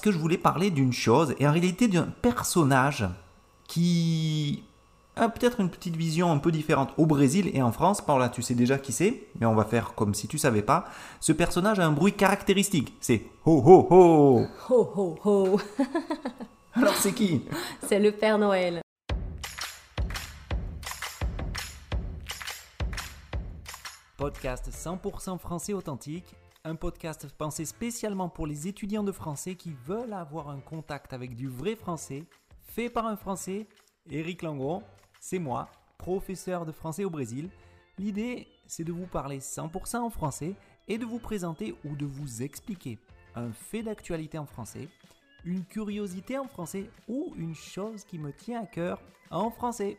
parce que je voulais parler d'une chose, et en réalité d'un personnage qui a peut-être une petite vision un peu différente au Brésil et en France. Par là, tu sais déjà qui c'est, mais on va faire comme si tu savais pas. Ce personnage a un bruit caractéristique. C'est ho ho ho. Ho ho ho Alors c'est qui? C'est le Père Noël. Podcast 100% français authentique, un podcast pensé spécialement pour les étudiants de français qui veulent avoir un contact avec du vrai français, fait par un français, Eric Langron, c'est moi, professeur de français au Brésil. L'idée, c'est de vous parler 100% en français et de vous présenter ou de vous expliquer un fait d'actualité en français, une curiosité en français ou une chose qui me tient à cœur en français.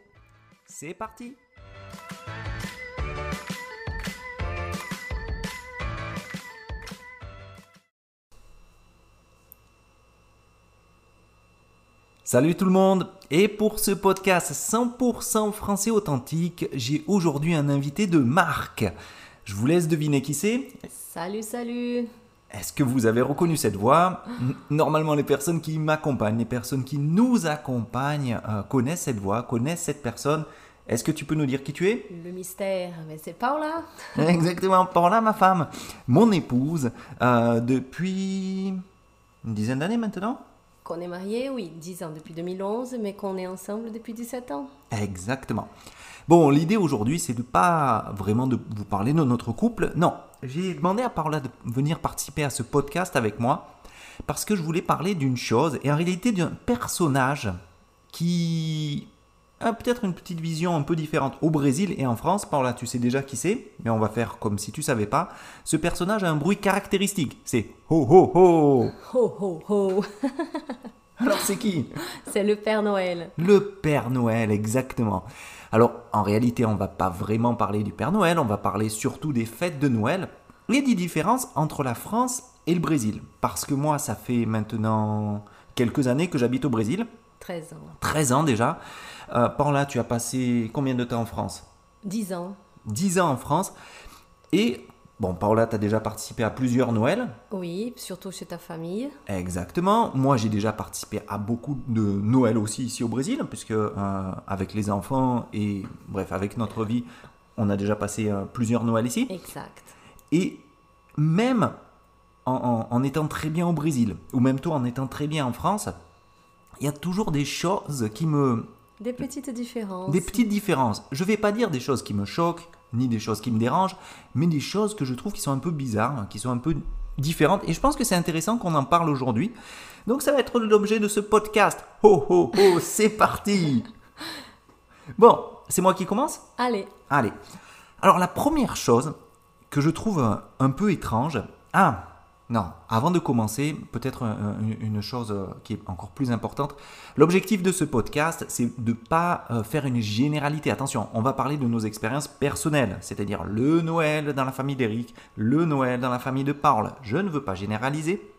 C'est parti Salut tout le monde. Et pour ce podcast 100% français authentique, j'ai aujourd'hui un invité de marque. Je vous laisse deviner qui c'est. Salut, salut. Est-ce que vous avez reconnu cette voix? Normalement, les personnes qui m'accompagnent, les personnes qui nous accompagnent euh, connaissent cette voix, connaissent cette personne. Est-ce que tu peux nous dire qui tu es? Le mystère, mais c'est Paula Exactement, Paula, ma femme, mon épouse, euh, depuis une dizaine d'années maintenant Qu'on est mariés, oui, 10 ans depuis 2011, mais qu'on est ensemble depuis 17 ans. Exactement. Bon, l'idée aujourd'hui, c'est de pas vraiment de vous parler de notre couple. Non, j'ai demandé à Paula de venir participer à ce podcast avec moi parce que je voulais parler d'une chose et en réalité d'un personnage qui peut-être une petite vision un peu différente au Brésil et en France. Paula, tu sais déjà qui c'est, mais on va faire comme si tu savais pas. Ce personnage a un bruit caractéristique. C'est ho ho ho. Ho ho ho Alors c'est qui? C'est le Père Noël. Le Père Noël, exactement. Alors, en réalité, on va pas vraiment parler du Père Noël, on va parler surtout des fêtes de Noël et des différences entre la France et le Brésil. Parce que moi, ça fait maintenant quelques années que j'habite au Brésil, 13 ans. 13 ans déjà. Euh, tu as passé combien de temps en France? 10 ans. 10 ans en France. Et, bon, Paola, tu as déjà participé à plusieurs Noëls. Oui, surtout chez ta famille. Exactement. Moi, j'ai déjà participé à beaucoup de Noël aussi ici au Brésil, puisque euh, avec les enfants et bref, avec notre vie, on a déjà passé euh, plusieurs Noëls ici. Exact. Et même en, en- en étant très bien au Brésil, ou même toi en étant très bien en France, il y a toujours des choses qui me... Des petites différences. Des petites différences. Je vais pas dire des choses qui me choquent, ni des choses qui me dérangent, mais des choses que je trouve qui sont un peu bizarres, qui sont un peu différentes. Et je pense que c'est intéressant qu'on en parle aujourd'hui. Donc ça va être l'objet de ce podcast. Ho ho ho, c'est parti Bon, c'est moi qui commence? Allez, Allez. Alors la première chose que je trouve un, un peu étrange. Ah, non, avant de commencer, peut-être un- une, chose euh, qui est encore plus importante. L'objectif de ce podcast, c'est de ne pas euh, faire une généralité. Attention, on va parler de nos expériences personnelles, c'est-à-dire le Noël dans la famille d'Eric, le Noël dans la famille de Paul. Je ne veux pas généraliser.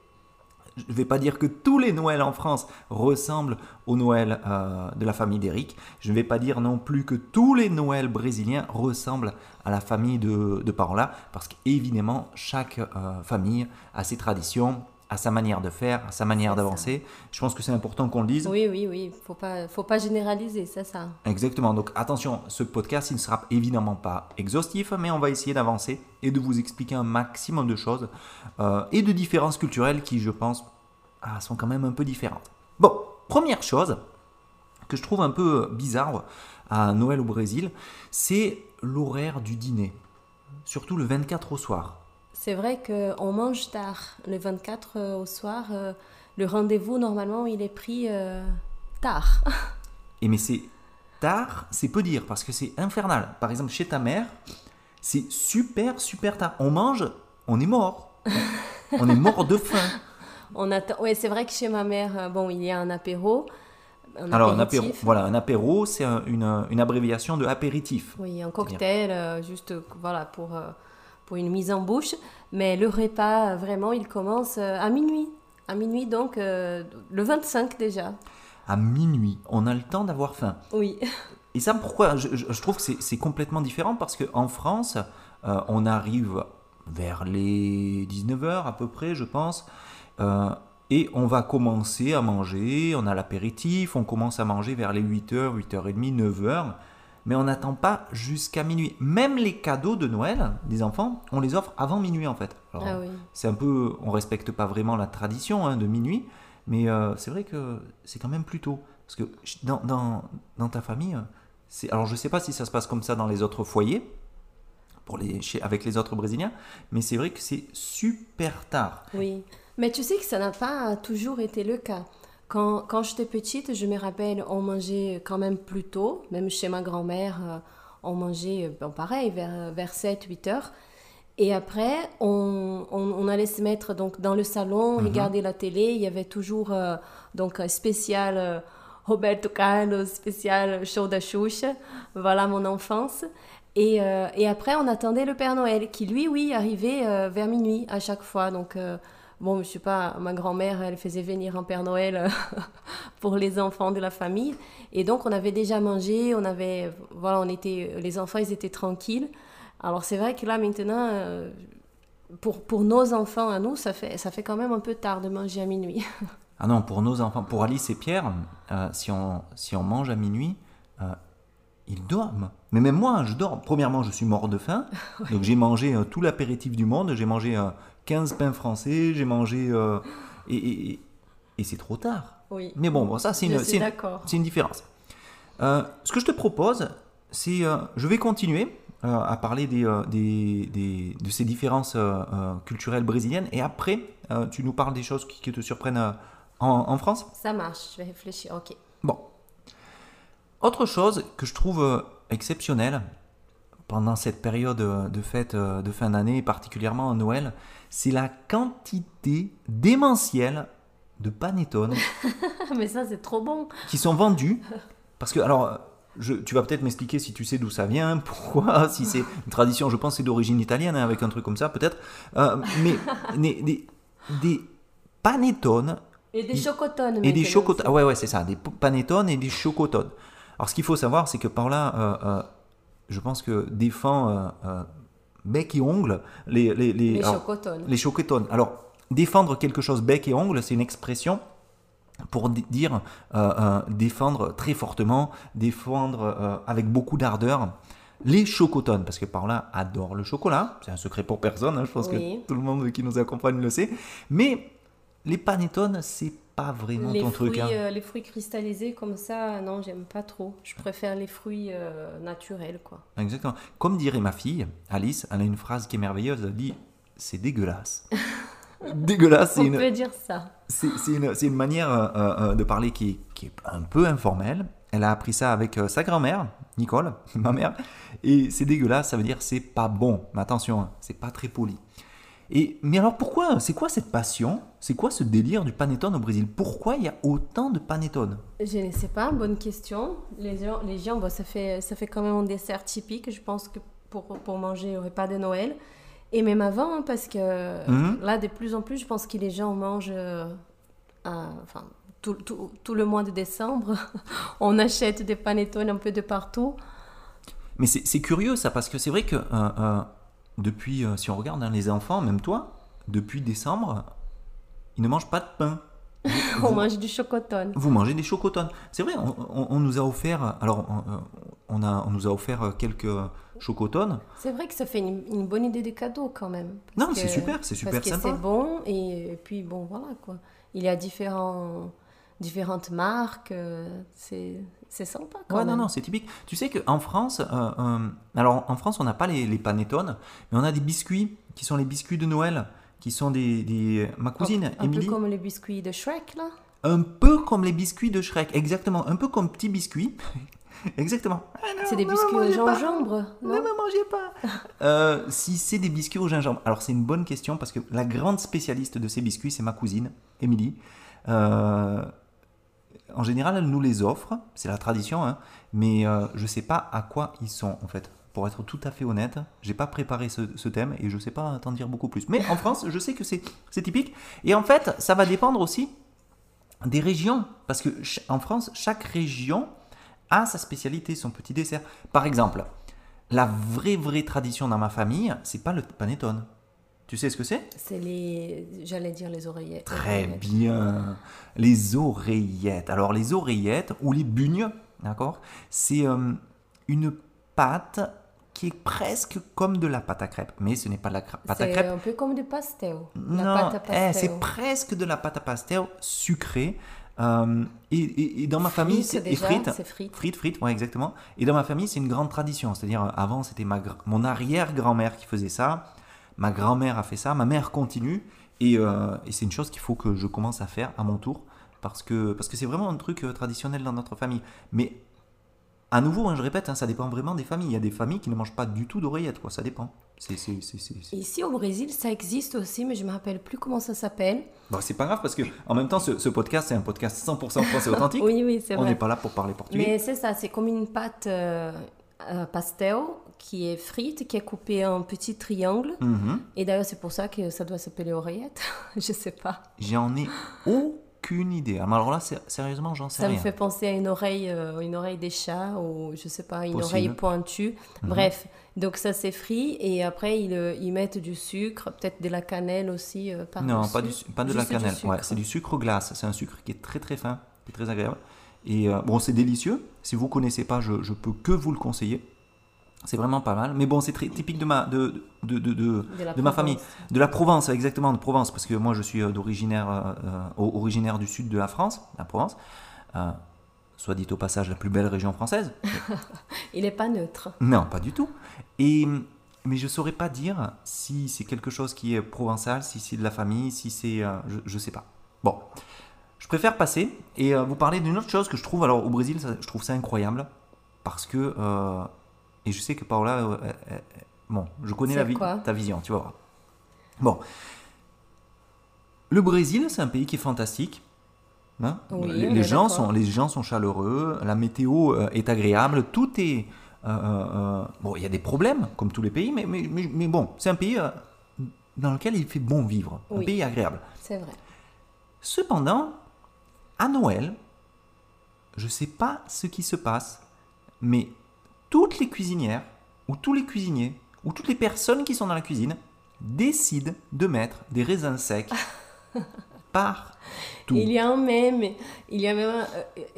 Je ne vais pas dire que tous les Noëls en France ressemblent au Noël euh, de la famille d'Eric. Je ne vais pas dire non plus que tous les Noëls brésiliens ressemblent à la famille de, de Paola, parce qu'évidemment, chaque euh, famille a ses traditions, a sa manière de faire, a sa manière d'avancer. Je pense que c'est important qu'on le dise. oui, oui, oui, faut pas, faut pas généraliser, c'est ça. Exactement. Donc attention, ce podcast, il ne sera évidemment pas exhaustif, mais on va essayer d'avancer et de vous expliquer un maximum de choses euh, et de différences culturelles qui, je pense, ah, sont quand même un peu différentes. Bon, première chose que je trouve un peu bizarre à Noël au Brésil, c'est l'horaire du dîner, surtout le 24 au soir. C'est vrai qu'on mange tard. Le 24 euh, au soir, euh, le rendez-vous, normalement, il est pris euh, tard. Et mais c'est tard, c'est peu dire, parce que c'est infernal. Par exemple, chez ta mère, c'est super, super tard. On mange, on est mort. On est mort de faim. On attend... Ouais, c'est vrai que chez ma mère, bon, il y a un apéro. Un Alors, un apéro, voilà, un apéro, c'est un- une, une abréviation de apéritif. Oui, un cocktail, juste voilà, pour, pour une mise en bouche. Mais le repas, vraiment, il commence euh, à minuit. À minuit, donc, euh, le 25 déjà. À minuit, on a le temps d'avoir faim. Oui, Et ça, pourquoi je, je- je trouve que c'est- c'est complètement différent parce qu'en France, euh, on arrive vers les 19h à peu près, je pense. Euh, Et on va commencer à manger, on a l'apéritif, on commence à manger vers les 8h, 8h30, 9h. Mais on n'attend pas jusqu'à minuit. Même les cadeaux de Noël des enfants, on les offre avant minuit en fait. Alors, Ah oui. C'est un peu, on respecte pas vraiment la tradition hein, de minuit, mais euh, c'est vrai que c'est quand même plus tôt. Parce que dans, dans, dans ta famille, c'est, alors je sais pas si ça se passe comme ça dans les autres foyers, pour les, chez, avec les autres Brésiliens, mais c'est vrai que c'est super tard. Oui, mais tu sais que ça n'a pas toujours été le cas. Quand, quand j'étais petite, je me rappelle, on mangeait quand même plus tôt, même chez ma grand-mère, euh, on mangeait, euh, bon, pareil, vers, vers 7-8 heures. Et après, on, on, on allait se mettre donc, dans le salon, regarder la télé. Il y avait toujours euh, donc, un spécial euh, Roberto Carlos, spécial Xuxa. Voilà mon enfance. Et, euh, et après, on attendait le Père Noël, qui lui, oui, arrivait euh, vers minuit à chaque fois. Donc, euh, bon, je sais pas, ma grand-mère, elle faisait venir un Père Noël euh, pour les enfants de la famille. Et donc, on avait déjà mangé, on avait, voilà, on était, les enfants, ils étaient tranquilles. Alors, c'est vrai que là, maintenant, euh, pour, pour nos enfants à nous, ça fait, ça fait quand même un peu tard de manger à minuit. Ah non, pour nos enfants, pour Alice et Pierre, euh, si, on, si on mange à minuit, euh, ils dorment. Mais même moi, je dors. Premièrement, je suis mort de faim. Donc j'ai mangé euh, tout l'apéritif du monde. J'ai mangé euh, 15 pains français. J'ai mangé... euh, et et- et- c'est trop tard. Oui. Mais bon, bon, ça c'est une, une- différence. Euh, ce que je te propose, c'est... euh, je vais continuer euh, à parler des, des- des- de ces différences culturelles brésiliennes. Et après, tu nous parles des choses qui, qui te surprennent en- en France Ça marche, je vais réfléchir. Ok. Bon. Autre chose que je trouve exceptionnelle pendant cette période euh, de fête euh, de fin d'année, particulièrement à Noël, c'est la quantité démentielle de panettone Mais ça, c'est trop bon. qui sont vendus. Parce que, alors, je- tu vas peut-être m'expliquer si tu sais d'où ça vient, pourquoi, si c'est une tradition, je pense c'est d'origine italienne, hein, avec un truc comme ça, peut-être. Euh, mais des, des, des panettones Et des chocotones. et des chocotones. Ah ouais, ouais, c'est ça, des panettones et des chocotones. Alors, ce qu'il faut savoir, c'est que par là, euh, euh, je pense que défend euh, euh, bec et ongle les, les, les, Les alors, chocotones. les chocotones. Alors, défendre quelque chose bec et ongle, c'est une expression pour di- dire euh, euh, défendre très fortement, défendre euh, avec beaucoup d'ardeur les chocotones, parce que par là adore le chocolat, c'est un secret pour personne, hein, je pense Oui. que tout le monde qui nous accompagne le sait, mais les panettones, c'est pas vraiment Les ton fruits, truc. hein. euh, les fruits cristallisés comme ça, non, j'aime pas trop. Je préfère les fruits euh, naturels, quoi. Exactement. Comme dirait ma fille, Alice, elle a une phrase qui est merveilleuse, elle dit c'est dégueulasse. dégueulasse, On une, peut dire ça. c'est une, une manière euh, euh, de parler qui, qui est un peu informelle. Elle a appris ça avec sa grand-mère, Nicole, ma mère. Et c'est dégueulasse, ça veut dire c'est pas bon. Mais attention, hein, c'est pas très poli. Et, mais alors pourquoi C'est quoi cette passion? C'est quoi ce délire du panettone au Brésil? Pourquoi il y a autant de panettone? Je ne sais pas, bonne question. Les gens, les gens bon, ça, fait, ça fait quand même un dessert typique, je pense, que pour, pour manger au repas de Noël. Et même avant, hein, parce que Mhm. là, de plus en plus, je pense que les gens mangent euh, enfin, tout, tout, tout le mois de décembre. On achète des panettones un peu de partout. Mais c'est c'est curieux ça, parce que c'est vrai que euh, euh, depuis, euh, si on regarde hein, les enfants, même toi, depuis décembre, ils ne mangent pas de pain. On Vous- mange du chocotone. Vous mangez des chocotones. C'est vrai, on, on- on nous a offert, alors on, euh, on a, on nous a offert euh, quelques chocotones. C'est vrai que ça fait une, une bonne idée de cadeau quand même. Non, c'est que- super, c'est super Parce que sympa. c'est bon et, puis bon, voilà quoi. Il y a différents, différentes marques, euh, c'est sympa quand Ouais, même. non, non, c'est typique. Tu sais qu'en France, euh, euh, alors en France, on n'a pas les, les panettones, mais on a des biscuits qui sont les biscuits de Noël, qui sont des. des- ma cousine, un, un Émilie, peu comme les biscuits de Shrek là. un peu comme les biscuits de Shrek, exactement, un peu comme petits biscuits. exactement. Ah C'est des biscuits au gingembre, Ne me mangez pas Euh, Si c'est des biscuits au gingembre. Alors c'est une bonne question parce que la grande spécialiste de ces biscuits, c'est ma cousine, Émilie. Euh, en général, elle nous les offre, c'est la tradition, hein, mais euh, je ne sais pas à quoi ils sont en fait. Pour être tout à fait honnête, j'ai pas préparé ce, thème et je sais pas t'en dire beaucoup plus. Mais en France, je sais que c'est typique. Et en fait, ça va dépendre aussi des régions. Parce que en France, chaque région a sa spécialité, son petit dessert. Par exemple, la vraie, vraie tradition dans ma famille, c'est pas le panettone. Tu sais ce que c'est? C'est les. J'allais dire les oreillettes. Très Oreillettes. bien. Les oreillettes. Alors les oreillettes ou les bugnes, d'accord? C'est euh, une pâte qui est presque comme de la pâte à crêpes, mais ce n'est pas de la pâte à C'est crêpes. un peu comme du pastel. Non, eh, pastel. c'est presque de la pâte à pastel sucrée. Euh, et, et- et dans ma famille, c'est frites. c'est frites. Frites, frites, ouais, exactement. Et dans ma famille, c'est une grande tradition. C'est-à-dire, euh, avant, c'était mon arrière-grand-mère qui faisait ça. Ma grand-mère a fait ça. Ma mère continue. Et, euh, et c'est une chose qu'il faut que je commence à faire à mon tour. Parce que parce que c'est vraiment un truc euh, traditionnel dans notre famille. Mais à nouveau, hein, je répète, hein, ça dépend vraiment des familles. Il y a des familles qui ne mangent pas du tout d'oreillettes, quoi. Ça dépend. C'est, c'est, c'est, Ici au Brésil, ça existe aussi, mais je me rappelle plus comment ça s'appelle. Bon, c'est pas grave parce que en même temps, ce, ce podcast, c'est un podcast 100% français authentique. Oui, oui, c'est On vrai. n'est pas là pour parler portugais. Mais c'est ça, c'est comme une pâte euh, euh, pastel qui est frite, qui est coupée en petits triangles. Mhm. Et d'ailleurs, c'est pour ça que ça doit s'appeler oreillette. je sais pas. J'en ai aucune idée. Alors là, sé- sérieusement, j'en sais Ça me rien. fait penser à une oreille, euh, une oreille des chats ou je sais pas, une Possible. oreille pointue. Mhm. Bref, donc ça c'est frit et après ils, euh, ils mettent du sucre, peut-être de la cannelle aussi. euh, par Non, dessus. pas, du, su- pas de la Juste cannelle. Ouais, c'est du sucre glace. C'est un sucre qui est très très fin, qui est très agréable. Et euh, bon, c'est délicieux. Si vous connaissez pas, je, je peux que vous le conseiller. C'est vraiment pas mal. Mais bon, c'est très typique de ma, de, de, de, de- ma famille. De la Provence, exactement, de Provence. Parce que moi, je suis euh, d'originaire, euh, euh, originaire du sud de la France, la Provence. Euh, soit dit au passage, la plus belle région française. Il n'est pas neutre. Non, pas du tout. Et, mais je saurais pas dire si c'est quelque chose qui est provençal, si c'est de la famille, si c'est... euh, je, je sais pas. Bon, je préfère passer et vous parler d'une autre chose que je trouve, alors au Brésil, ça- je trouve ça incroyable, parce que... et je sais que Paola... euh, euh, euh, bon, je connais la vi- ta vision, tu vas voir. Bon. Le Brésil, c'est un pays qui est fantastique. hein. Oui, les, gens sont, les gens sont chaleureux, la météo est agréable, tout est... euh, bon, il y a des problèmes, comme tous les pays, mais, mais, mais, mais bon, c'est un pays dans lequel il fait bon vivre, un pays agréable. C'est vrai. Cependant, à Noël, je ne sais pas ce qui se passe, mais toutes les cuisinières, ou tous les cuisiniers, ou toutes les personnes qui sont dans la cuisine, décident de mettre des raisins secs partout. Il y a un même, il y a même, un-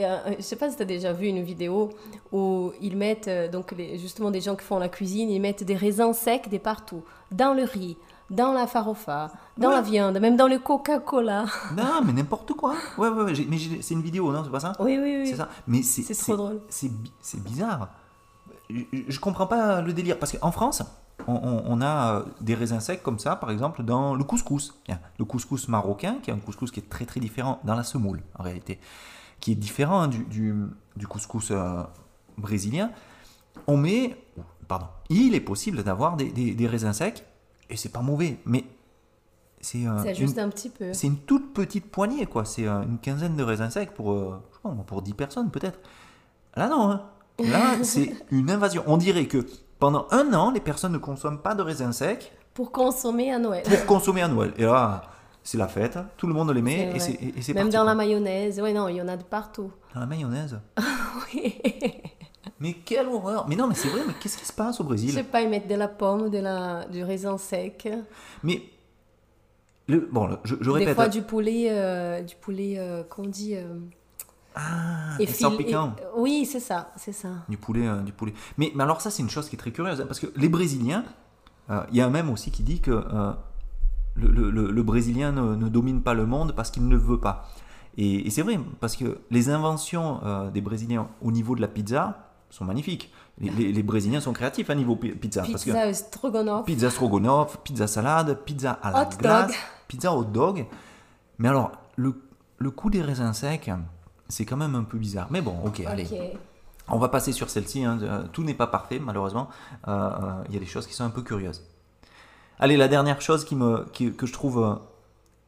euh, un- je sais pas si tu as déjà vu une vidéo où ils mettent euh, donc les- justement des gens qui font la cuisine, ils mettent des raisins secs de partout, dans le riz, dans la farofa, dans Ouais. la viande, même dans le Coca-Cola. Non, mais n'importe quoi. Ouais, ouais, mais c'est une vidéo, non, c'est pas ça? Oui, oui, oui. C'est ça. Mais c'est C'est trop drôle. C'est bizarre. Je, comprends pas le délire parce qu'en France, on, on- on a euh, des raisins secs comme ça, par exemple, dans le couscous. Le couscous marocain, qui est un couscous qui est très très différent dans la semoule, en réalité, qui est différent hein, du, du, du couscous euh, brésilien. On met, pardon, il est possible d'avoir des, des- des raisins secs et c'est pas mauvais, mais c'est euh, juste un petit peu. c'est une toute petite poignée, quoi. C'est euh, une quinzaine de raisins secs pour, je sais pas, moi, pour 10 personnes, peut-être. Là, non. hein. Là, c'est une invasion. On dirait que pendant un an, les personnes ne consomment pas de raisins secs Pour consommer à Noël. pour consommer à Noël. Et là, c'est la fête. Tout le monde les met et c'est Même dans la mayonnaise. Oui, non, il y en a de partout. Dans la mayonnaise. Oui. Mais quelle horreur Mais non, mais c'est vrai, mais qu'est-ce qui se passe au Je Brésil sais pas, ils mettent de la pomme, de la, du raisin sec. Mais, le, bon, je, je Des répète. fois du poulet, euh, du poulet, euh, qu'on dit. euh, ah, et et sans fil- et- piquant. Oui, c'est ça, c'est ça. Du poulet, euh, du poulet. Mais, mais alors ça, c'est une chose qui est très curieuse, hein, parce que les Brésiliens, euh, il y a un même aussi qui dit que euh, le, le- le- le Brésilien ne, ne domine pas le monde parce qu'il ne veut pas. Et, et c'est vrai, parce que les inventions euh, des Brésiliens au niveau de la pizza sont magnifiques. Les, les- les Brésiliens sont créatifs à niveau pi- pizza. parce que Pizza stroganoff. pizza stroganoff, pizza salade, pizza à la Hot dog. glace, pizza hot dog. Mais alors, le, le coup des raisins secs, c'est quand même un peu bizarre. Mais bon, ok, allez. On va passer sur celle-ci. hein. Euh, Tout n'est pas parfait, malheureusement. Euh, euh, Il y a des choses qui sont un peu curieuses. Allez, la dernière chose qui me, qui- que je trouve euh,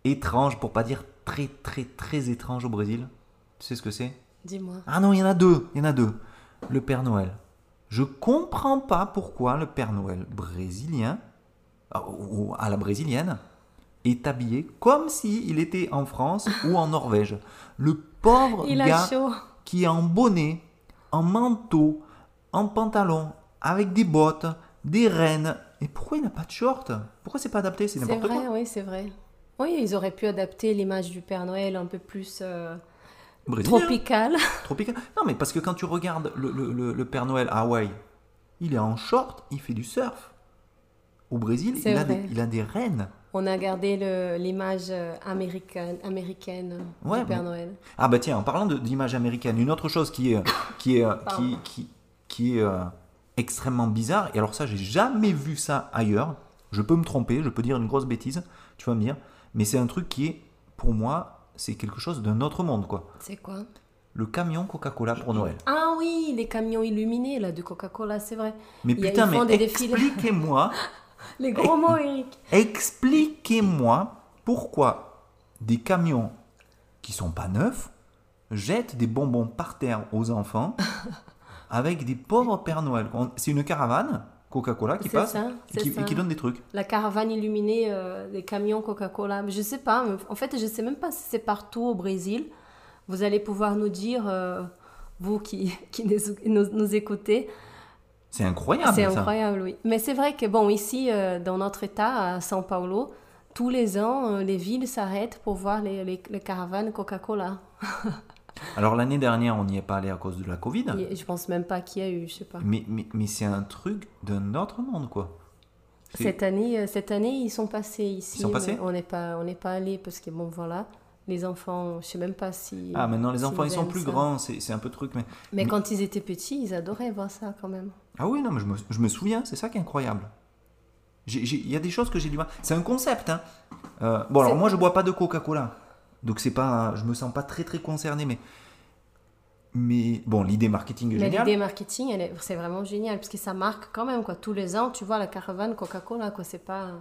étrange, pour pas dire très très très étrange au Brésil, tu sais ce que c'est? Dis-moi. Ah non, il y en a deux. Il y en a deux. Le Père Noël. Je comprends pas pourquoi le Père Noël brésilien, ou à la brésilienne, est habillé comme s'il était en France ou en Norvège. Le pauvre Il gars qui est en bonnet, en manteau, en pantalon, avec des bottes, des rennes, Et pourquoi il n'a pas de short? Pourquoi c'est pas adapté? C'est n'importe vrai, quoi. oui, c'est vrai. Oui, ils auraient pu adapter l'image du Père Noël un peu plus euh, tropicale. Tropical. Non, mais parce que quand tu regardes le, le- le- le Père Noël à Hawaï, il est en short, il fait du surf. Au Brésil, il a, des, il a des rennes. On a gardé l'image euh, américaine, américaine Ouais, du Père mais- Noël. Ah bah tiens, en parlant d'image américaine, une autre chose qui est, qui est, euh, qui, Pardon. qui, qui est euh, extrêmement bizarre, et alors ça, j'ai jamais vu ça ailleurs. Je peux me tromper, je peux dire une grosse bêtise, tu vas me dire, mais c'est un truc qui est, pour moi, c'est quelque chose d'un autre monde, quoi. C'est quoi? Le camion Coca-Cola pour Noël. Ah oui, les camions illuminés là de Coca-Cola, c'est vrai. Mais Il putain, mais expliquez-moi Les gros mots, Eric. Expliquez-moi pourquoi des camions qui sont pas neufs jettent des bonbons par terre aux enfants avec des pauvres Père Noël. C'est une caravane Coca-Cola qui passe ça, et qui, ça. et qui donne des trucs. La caravane illuminée euh, des camions Coca-Cola. Je sais pas, en fait, je sais même pas si c'est partout au Brésil. Vous allez pouvoir nous dire, euh, vous qui, qui nous, nous- nous écoutez. C'est incroyable c'est ça. incroyable, oui. Mais c'est vrai que, bon, ici, euh, dans notre état, à São Paulo, tous les ans, euh, les villes s'arrêtent pour voir les, les- les caravanes Coca-Cola. Alors l'année dernière, on n'y est pas allé à cause de la Covid. Je pense même pas qu'il y a eu, je sais pas. Mais, mais, mais c'est un truc d'un autre monde, quoi. Cette année, euh, cette année, ils sont passés ici. Ils sont passés on n'est pas, on n'est pas allé parce que bon, voilà, les enfants, je sais même pas si. Ah, maintenant les enfants, ils sont plus ça. grands, c'est un peu truc, mais... Mais Mais- quand ils étaient petits, ils adoraient voir ça quand même. Ah oui, non, mais je me, je me souviens, c'est ça qui est incroyable. Il y a des choses que j'ai du mal. C'est un concept, hein. Euh, bon, alors moi, je bois pas de Coca-Cola. Donc, c'est pas. Je me sens pas très, très concerné, mais. Mais bon, l'idée marketing est Mais géniale. l'idée marketing, elle est- c'est vraiment génial parce que ça marque quand même quoi. Tous les ans, tu vois la caravane Coca-Cola quoi. C'est pas,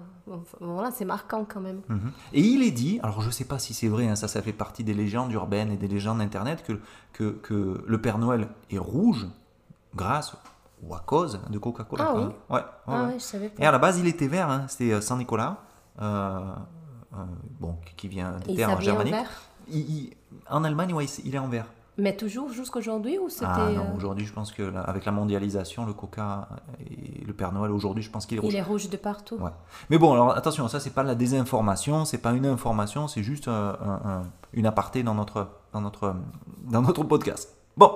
voilà, c'est marquant quand même. Mhm. Et il est dit, alors je sais pas si c'est vrai, hein, ça, ça fait partie des légendes urbaines et des légendes internet, que, que, que le Père Noël est rouge grâce ou à cause de Coca-Cola. Ah oui. Ouais, ouais, ah ouais. ouais, je savais pas. Et à la base, il était vert, hein, c'était euh, Saint-Nicolas, euh, euh, bon, qui- vient des terres en germaniques. vert. Il- il- en Allemagne, ouais, il- il est en vert. Mais toujours jusqu'aujourd'hui ou c'était Ah non, euh, aujourd'hui, je pense que là, avec la mondialisation, le Coca et le Père Noël, aujourd'hui, je pense qu'il est rouge. il est rouge de partout. Ouais. Mais bon, alors attention, ça, c'est pas la désinformation, c'est pas une information, c'est juste euh, un- un- une aparté dans notre, dans, notre, dans notre podcast. Bon,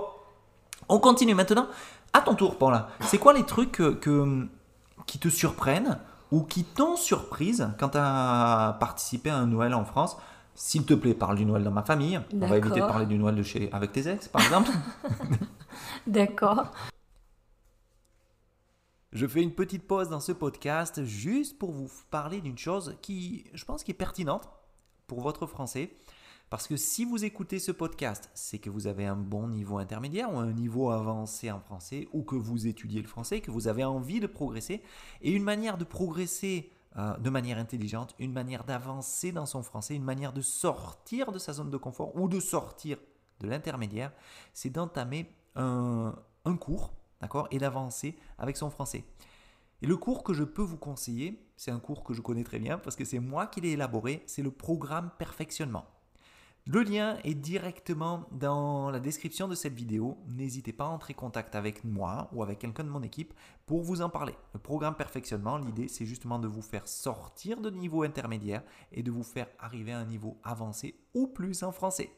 on continue maintenant. À ton tour, Paula, c'est quoi les trucs que, que- qui te surprennent ou qui t'ont surprise quand tu as participé à un Noël en France S'il te plaît, parle du Noël dans ma famille. On va éviter de parler du Noël de chez, avec tes ex, par exemple. D'accord. Je fais une petite pause dans ce podcast juste pour vous parler d'une chose qui, je pense, qui est pertinente pour votre français. Parce que si vous écoutez ce podcast, c'est que vous avez un bon niveau intermédiaire ou un niveau avancé en français, ou que vous étudiez le français, que vous avez envie de progresser. Et une manière de progresser euh, de manière intelligente, une manière d'avancer dans son français, une manière de sortir de sa zone de confort ou de sortir de l'intermédiaire, c'est d'entamer un, un cours, d'accord, et d'avancer avec son français. Et le cours que je peux vous conseiller, c'est un cours que je connais très bien parce que c'est moi qui l'ai élaboré, c'est le programme perfectionnement. Le lien est directement dans la description de cette vidéo. N'hésitez pas à entrer en contact avec moi ou avec quelqu'un de mon équipe pour vous en parler. Le programme perfectionnement, l'idée c'est justement de vous faire sortir de niveau intermédiaire et de vous faire arriver à un niveau avancé ou plus en français.